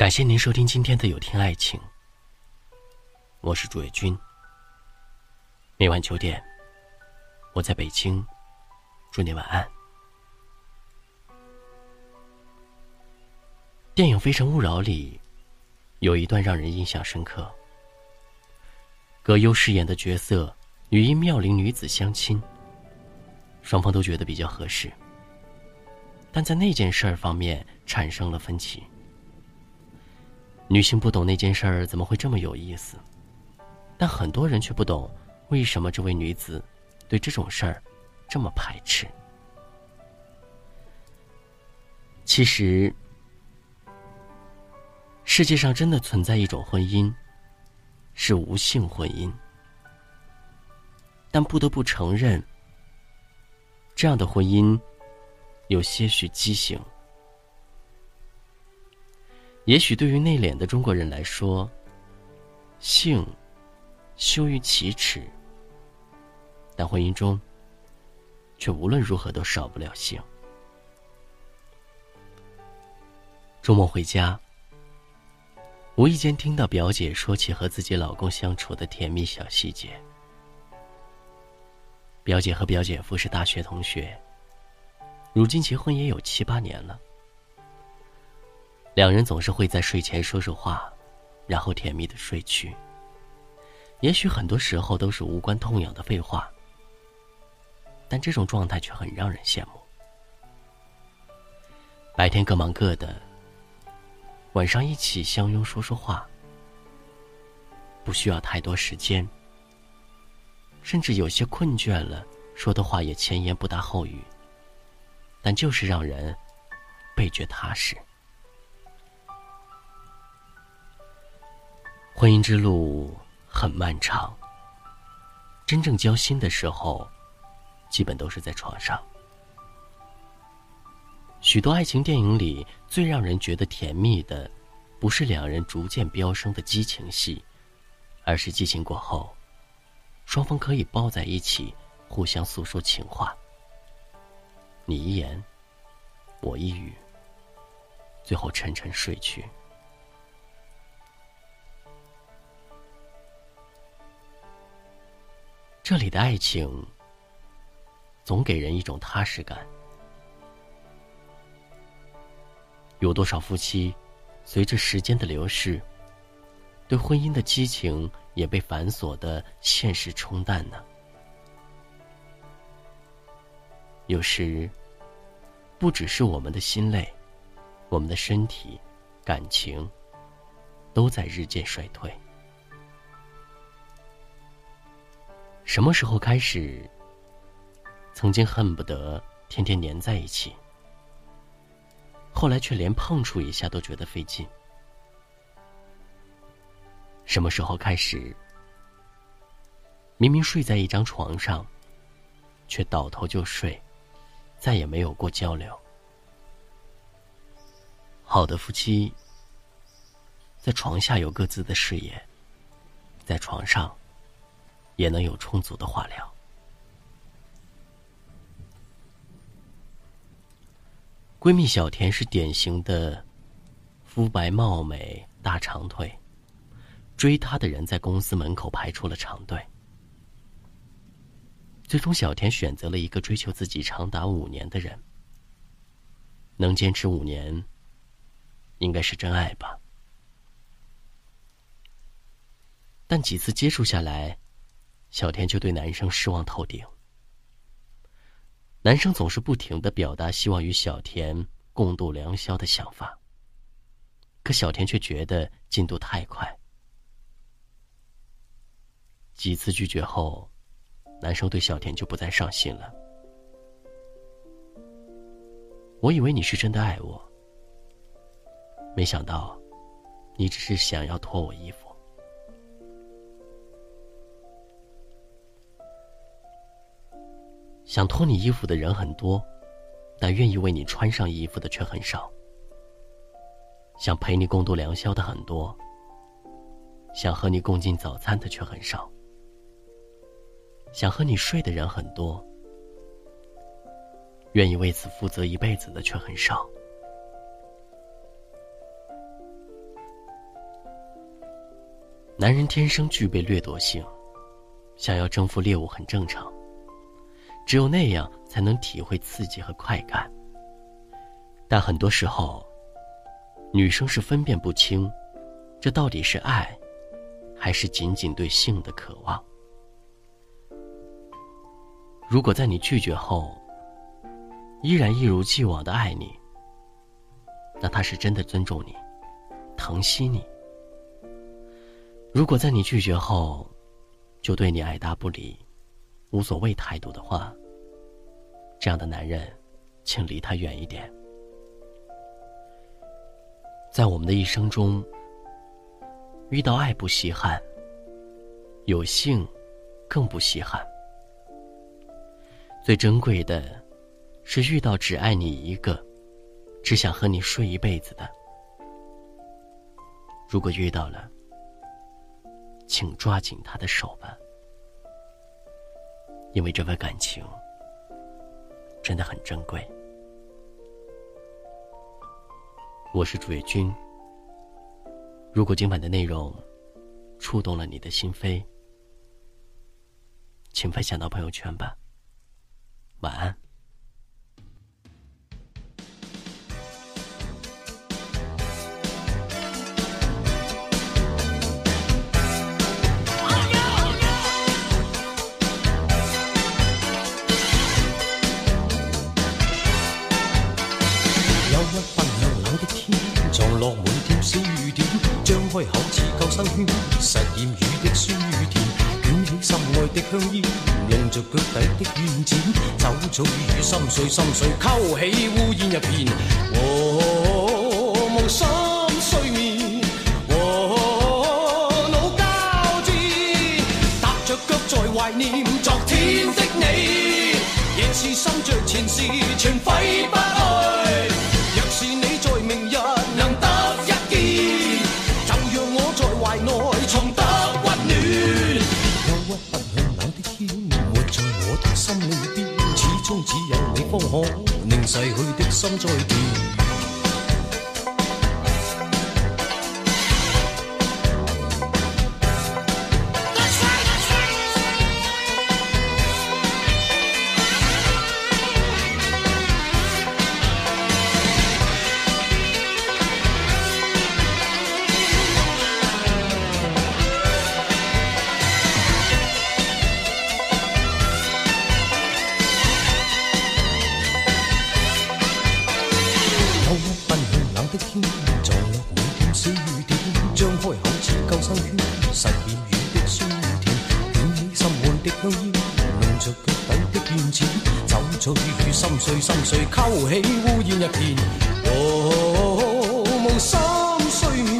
感谢您收听今天的有听爱情，我是主页君。每晚九点，我在北京，祝你晚安。电影《非诚勿扰》里有一段让人印象深刻，葛优饰演的角色与一妙龄女子相亲，双方都觉得比较合适，但在那件事儿方面产生了分歧。女性不懂那件事儿怎么会这么有意思，但很多人却不懂为什么这位女子对这种事儿这么排斥。其实，世界上真的存在一种婚姻，是无性婚姻，但不得不承认，这样的婚姻有些许畸形。也许对于内敛的中国人来说，性羞于启齿，但婚姻中却无论如何都少不了性。周末回家，无意间听到表姐说起和自己老公相处的甜蜜小细节。表姐和表姐夫是大学同学，如今结婚也有七八年了。两人总是会在睡前说说话，然后甜蜜的睡去。也许很多时候都是无关痛痒的废话，但这种状态却很让人羡慕。白天各忙各的，晚上一起相拥说说话，不需要太多时间，甚至有些困倦了，说的话也前言不搭后语，但就是让人倍觉踏实。婚姻之路很漫长。真正交心的时候，基本都是在床上。许多爱情电影里最让人觉得甜蜜的，不是两人逐渐飙升的激情戏，而是激情过后，双方可以抱在一起，互相诉说情话。你一言，我一语，最后沉沉睡去。这里的爱情，总给人一种踏实感。有多少夫妻，随着时间的流逝，对婚姻的激情也被繁琐的现实冲淡呢？有时，不只是我们的心累，我们的身体、感情，都在日渐衰退。什么时候开始？曾经恨不得天天黏在一起，后来却连碰触一下都觉得费劲。什么时候开始？明明睡在一张床上，却倒头就睡，再也没有过交流。好的夫妻，在床下有各自的事业，在床上。也能有充足的话聊。闺蜜小田是典型的肤白貌美、大长腿，追她的人在公司门口排出了长队。最终，小田选择了一个追求自己长达五年的人。能坚持五年，应该是真爱吧？但几次接触下来。小田就对男生失望透顶。男生总是不停的表达希望与小田共度良宵的想法，可小田却觉得进度太快。几次拒绝后，男生对小田就不再上心了。我以为你是真的爱我，没想到，你只是想要脱我衣服。想脱你衣服的人很多，但愿意为你穿上衣服的却很少。想陪你共度良宵的很多，想和你共进早餐的却很少。想和你睡的人很多，愿意为此负责一辈子的却很少。男人天生具备掠夺性，想要征服猎物很正常。只有那样才能体会刺激和快感。但很多时候，女生是分辨不清，这到底是爱，还是仅仅对性的渴望。如果在你拒绝后，依然一如既往的爱你，那他是真的尊重你，疼惜你。如果在你拒绝后，就对你爱答不理、无所谓态度的话，这样的男人，请离他远一点。在我们的一生中，遇到爱不稀罕，有性更不稀罕。最珍贵的，是遇到只爱你一个、只想和你睡一辈子的。如果遇到了，请抓紧他的手吧，因为这份感情真的很珍贵。我是主页君。如果今晚的内容触动了你的心扉，请分享到朋友圈吧。晚安。用，着脚底的怨剪，酒醉与心碎，心碎勾起乌烟一片，和梦心睡眠，和脑交织，踏着脚在怀念昨天。可令逝去的心再甜。的香烟，弄着脚底的怨钱，酒醉与心碎，心碎勾起乌烟一片，哦，无心睡眠，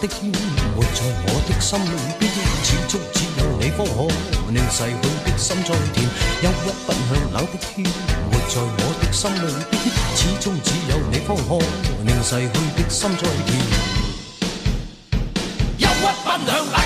的天，活在我的心里边，始终只有你方可令逝去的心再甜。忧郁奔向冷的天，活在我的心里边，始终只有你方可令逝去的心再甜。忧郁奔向。